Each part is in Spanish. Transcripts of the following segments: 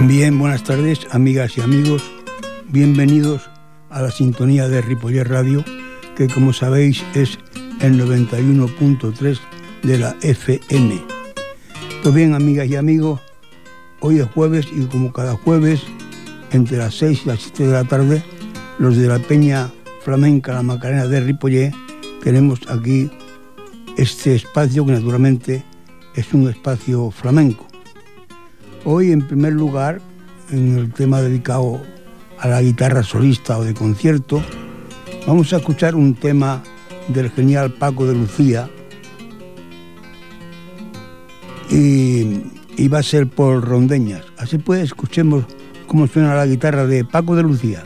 Bien, buenas tardes, amigas y amigos. Bienvenidos a la sintonía de Ripoller Radio que como sabéis es el 91.3 de la FM. Pues bien, amigas y amigos, hoy es jueves y como cada jueves, entre las 6 y las 7 de la tarde, los de la Peña Flamenca La Macarena de Ripollé, tenemos aquí este espacio que naturalmente es un espacio flamenco. Hoy, en primer lugar, en el tema dedicado a la guitarra solista o de concierto, Vamos a escuchar un tema del genial Paco de Lucía y, va a ser por rondeñas. Así pues, escuchemos cómo suena la guitarra de Paco de Lucía.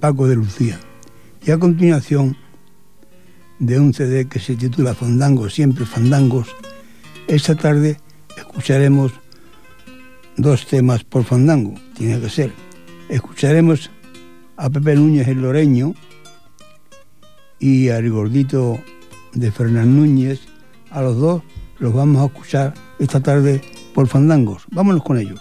Paco de Lucía. Y a continuación, de un CD que se titula Fandangos, siempre Fandangos, esta tarde escucharemos dos temas por Fandango, tiene que ser. Escucharemos a Pepe Núñez el Loreño y al gordito de Fernán Núñez, a los dos los vamos a escuchar esta tarde por Fandangos. Vámonos con ellos.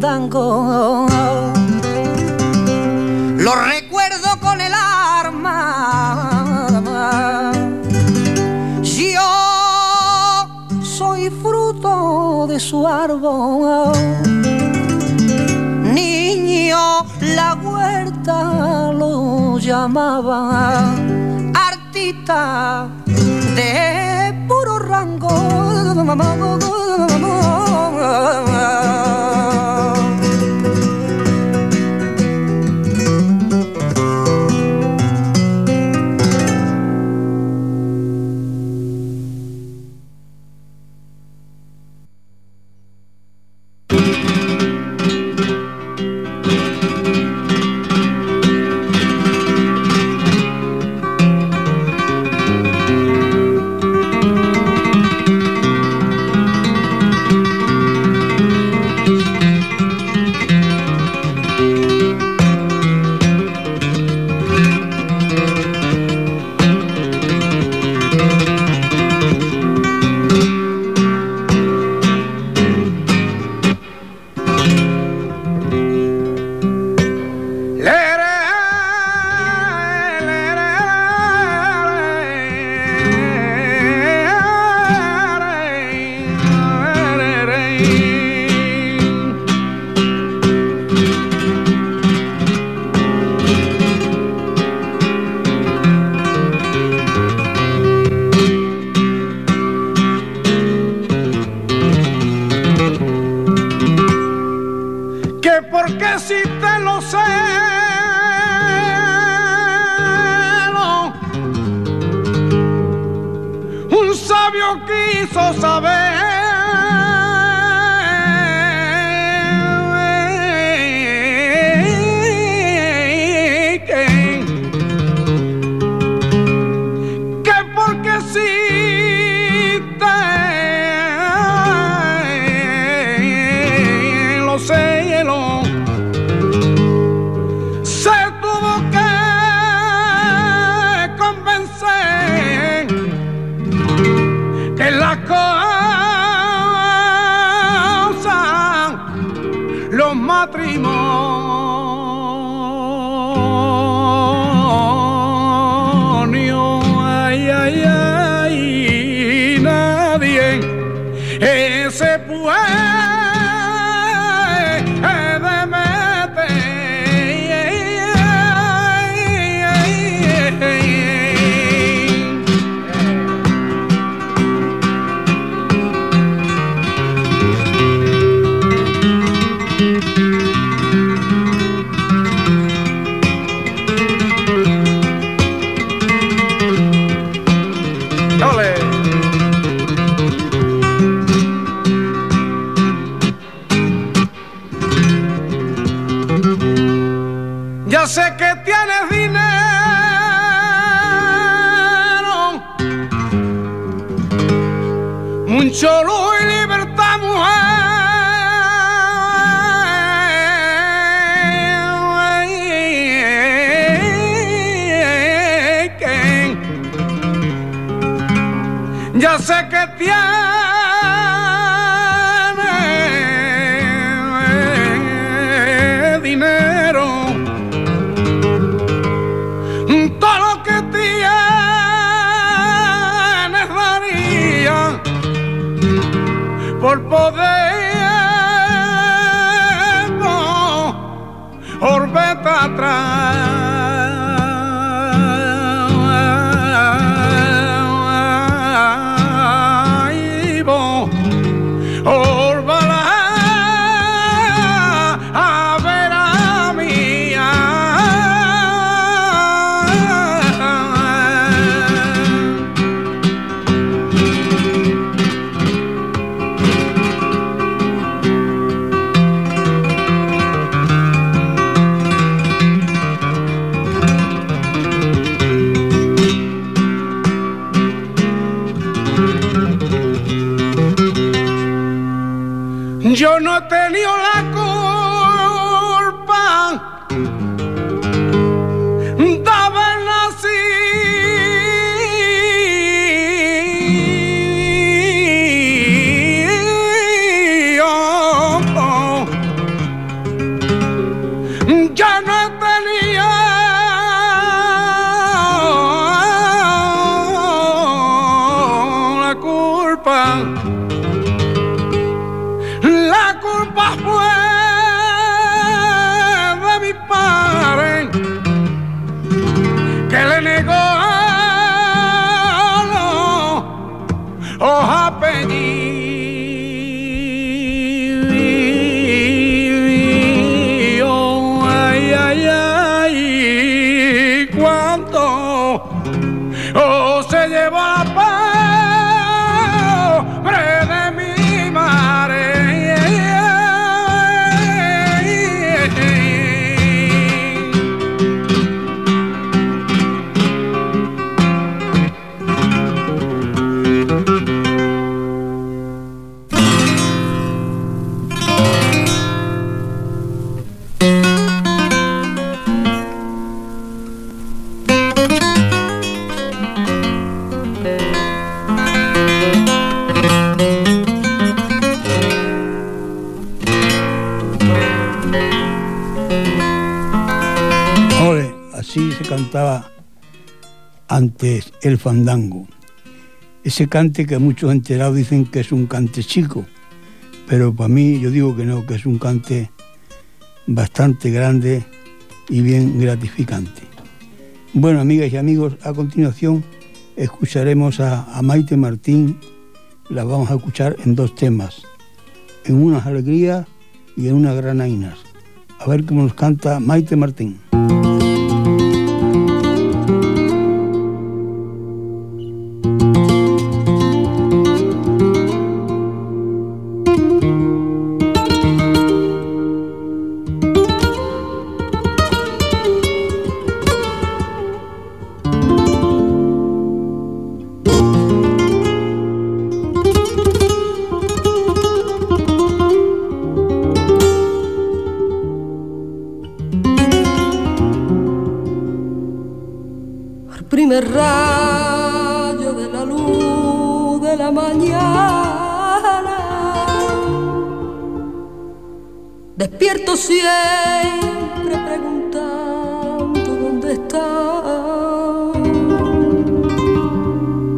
Fandango. Lo recuerdo con el arma. Yo soy fruto de su árbol. Niño, la huerta lo llamaba. Artista de puro rango. El fandango. Ese cante que muchos enterados dicen que es un cante chico, pero para mí yo digo que no, que es un cante bastante grande y bien gratificante. Bueno, amigas y amigos, a continuación escucharemos a, a Maite Martín, la vamos a escuchar en dos temas, en unas alegrías y en unas granainas. A ver cómo nos canta Maite Martín. Despierto siempre preguntando dónde está.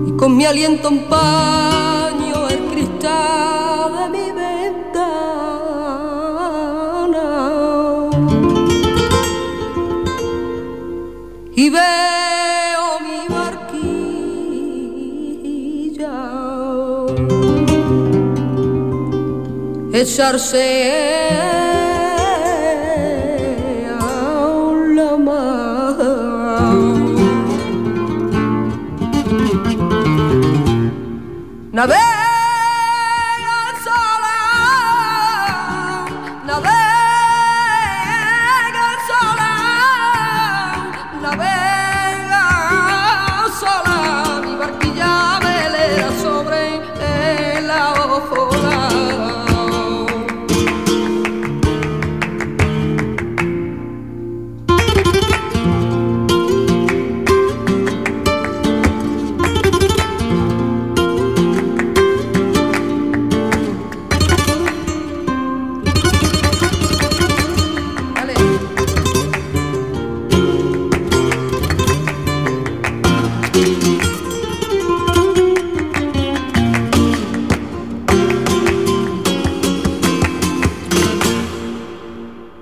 Y con mi aliento empaño el cristal de mi ventana y veo mi barquilla echarse Now that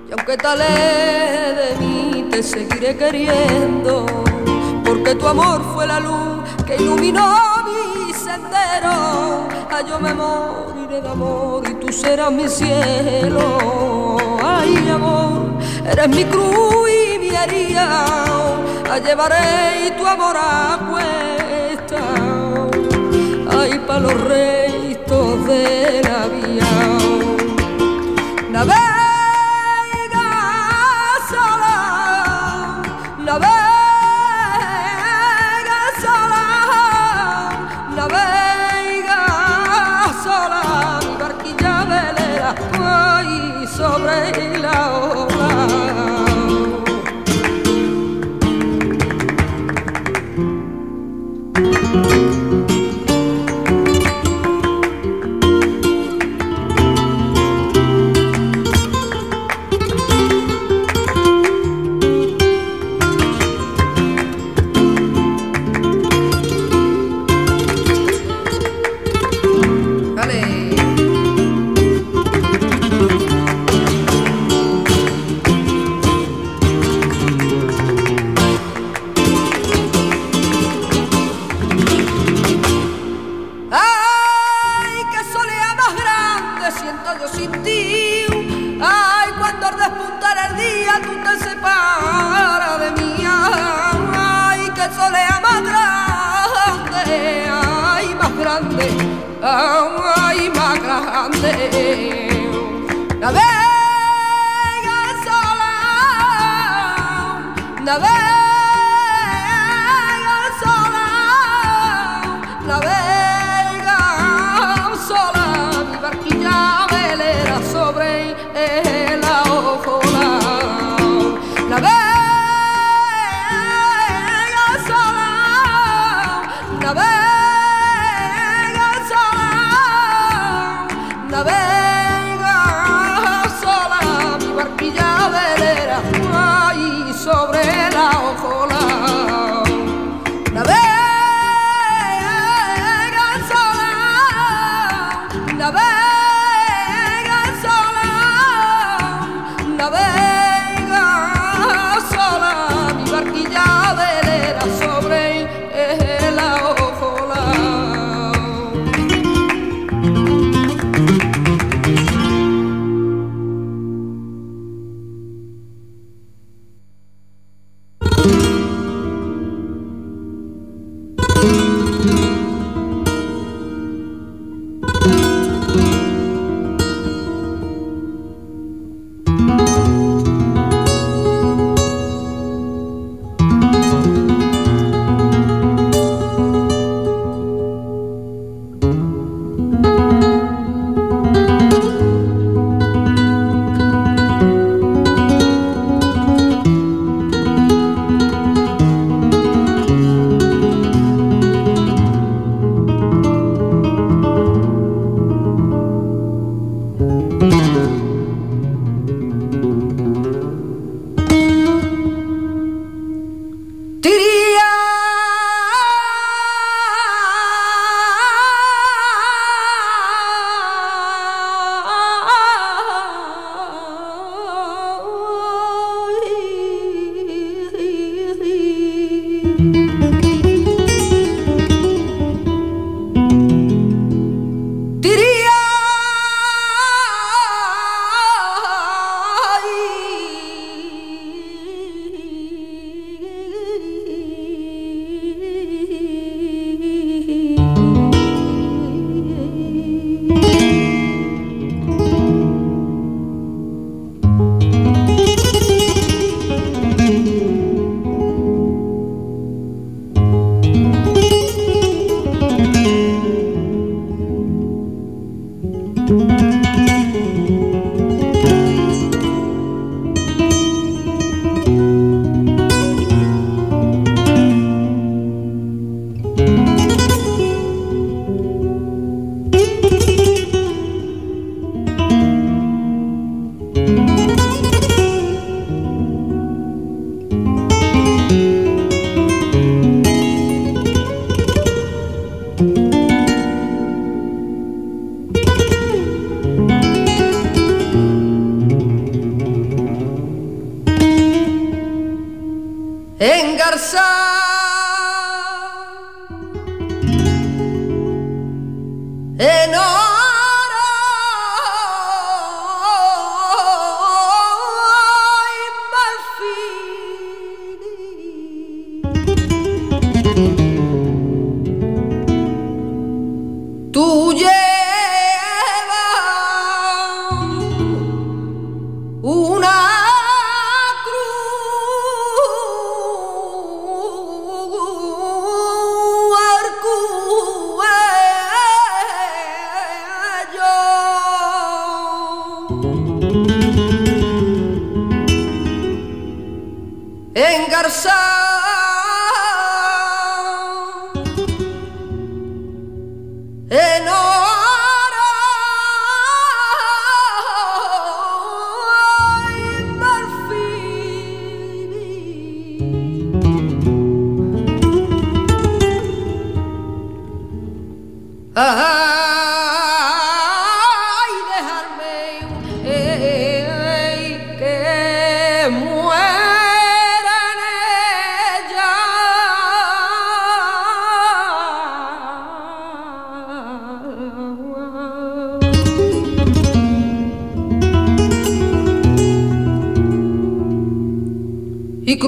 de mí, te seguiré queriendo, porque tu amor fue la luz que iluminó mi sendero. Ay, yo me moriré de amor y tú serás mi cielo. Ay, amor, eres mi cruz y mi herida. llevaré tu amor a cuesta. Ay, pa' los restos de la Oh, my God,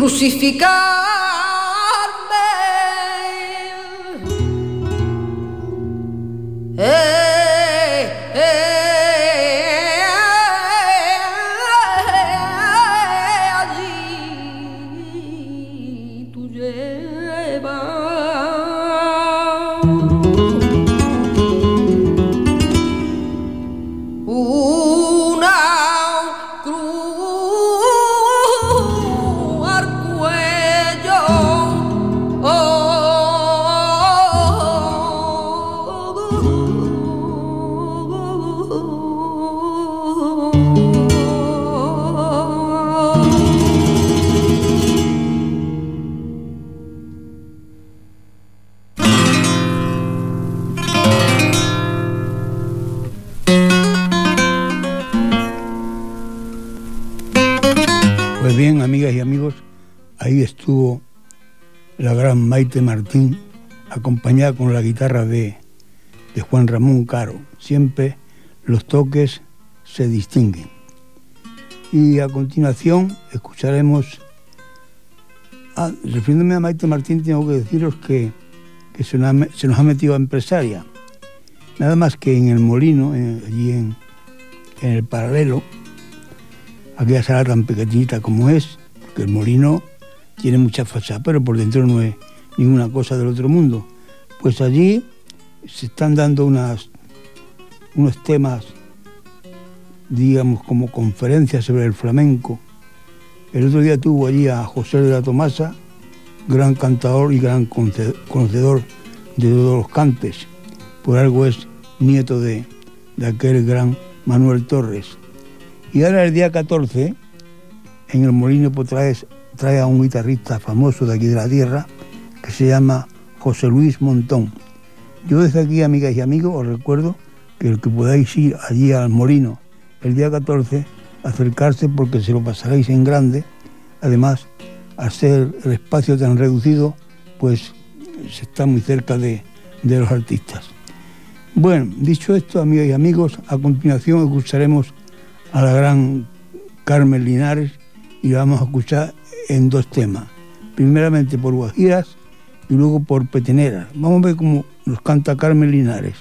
crucificado. Maite Martín, acompañada con la guitarra de, Juan Ramón Caro. Siempre los toques se distinguen. Y a continuación escucharemos, ah, refiriéndome a Maite Martín, tengo que deciros que, se, nos ha, metido a empresaria. Nada más que en el molino, allí en, en el paralelo, aquella sala tan pequeñita como es, porque el molino tiene mucha fachada, pero por dentro no es, ninguna cosa del otro mundo. Pues allí se están dando unas, unos temas, digamos, como conferencias sobre el flamenco. El otro día tuvo allí a José de la Tomasa, gran cantador y gran conocedor de todos los cantes. Por algo es nieto de, de aquel gran Manuel Torres. Y ahora el día 14, en el Molino trae, trae a un guitarrista famoso de aquí de la tierra, que se llama José Luis Montón. Yo desde aquí, amigas y amigos, os recuerdo que el que podáis ir allí al Molino el día 14, acercarse porque se lo pasaréis en grande. Además, al ser el espacio tan reducido, pues se está muy cerca de, de los artistas. Bueno, dicho esto, amigas y amigos, a continuación escucharemos a la gran Carmen Linares y vamos a escuchar en dos temas. Primeramente por Guajiras y luego por Petenera. Vamos a ver cómo nos canta Carmen Linares.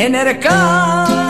Y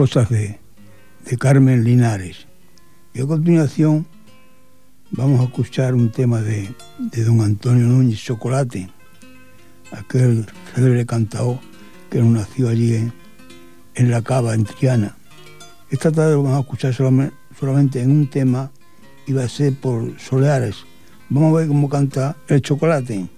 cosas de, Carmen Linares. Y a continuación vamos a escuchar un tema de, don Antonio Núñez Chocolate, aquel célebre cantao que nació allí en, La Cava, en Triana. Esta tarde lo vamos a escuchar solamente, solamente en un tema y va a ser por Soleares. Vamos a ver cómo canta el chocolate.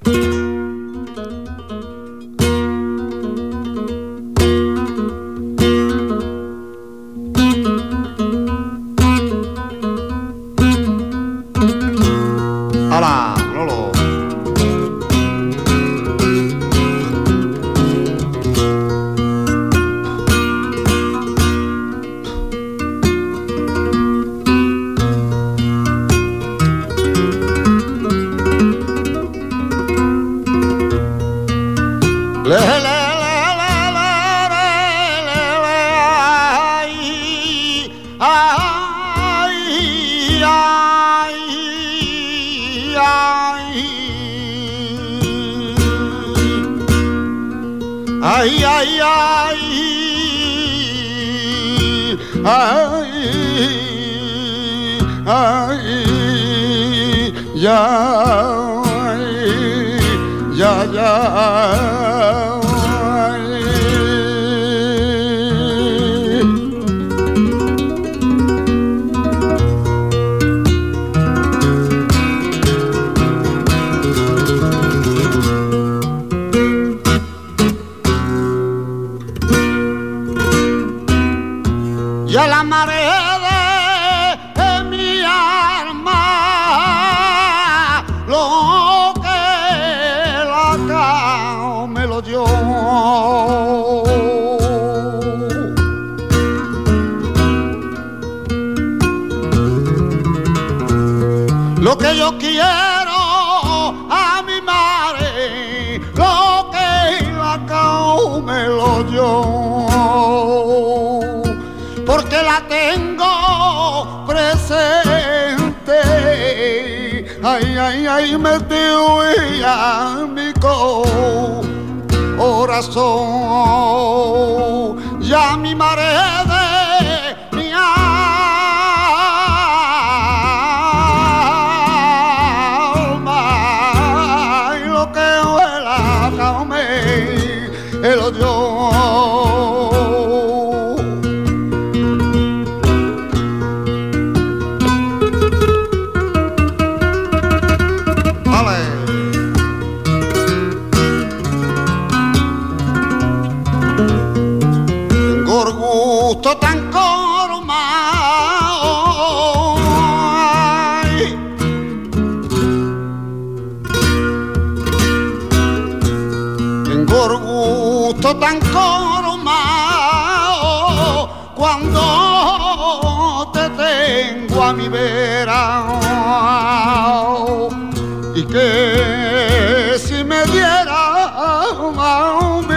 Y que si me diera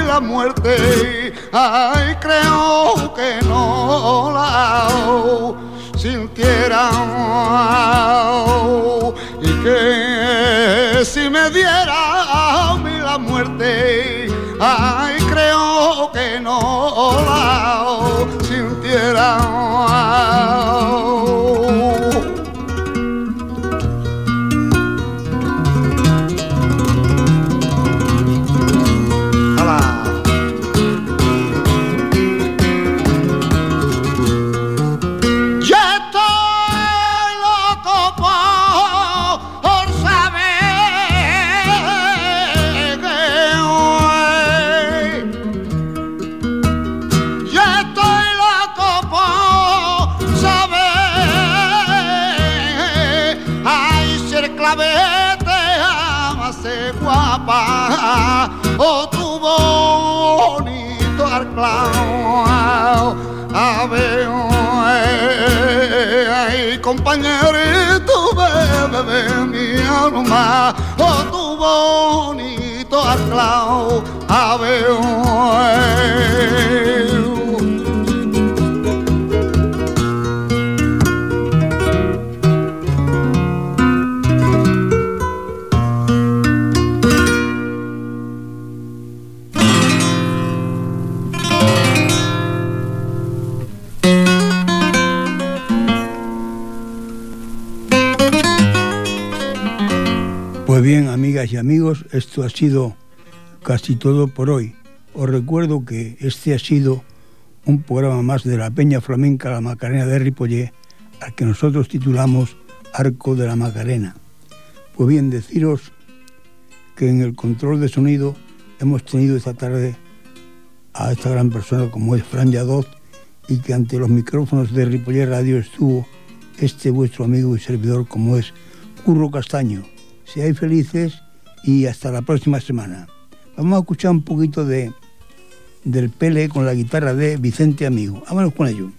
la muerte, ay creo que no la sintiera. Y que si me diera la muerte, ay creo que no la sintiera. Alma, oh tu bonito arclao, a ver, esto ha sido casi todo por hoy. Os recuerdo que este ha sido un programa más de la Peña Flamenca La Macarena de Ripollé, al que nosotros titulamos Arco de la Macarena. Pues bien, deciros que en el control de sonido hemos tenido esta tarde a esta gran persona como es Fran Yadot y que ante los micrófonos de Ripollé Radio estuvo este vuestro amigo y servidor como es Curro Castaño. Seáis felices y hasta la próxima semana. Vamos a escuchar un poquito de del Pele con la guitarra de Vicente Amigo. Vámonos con ello.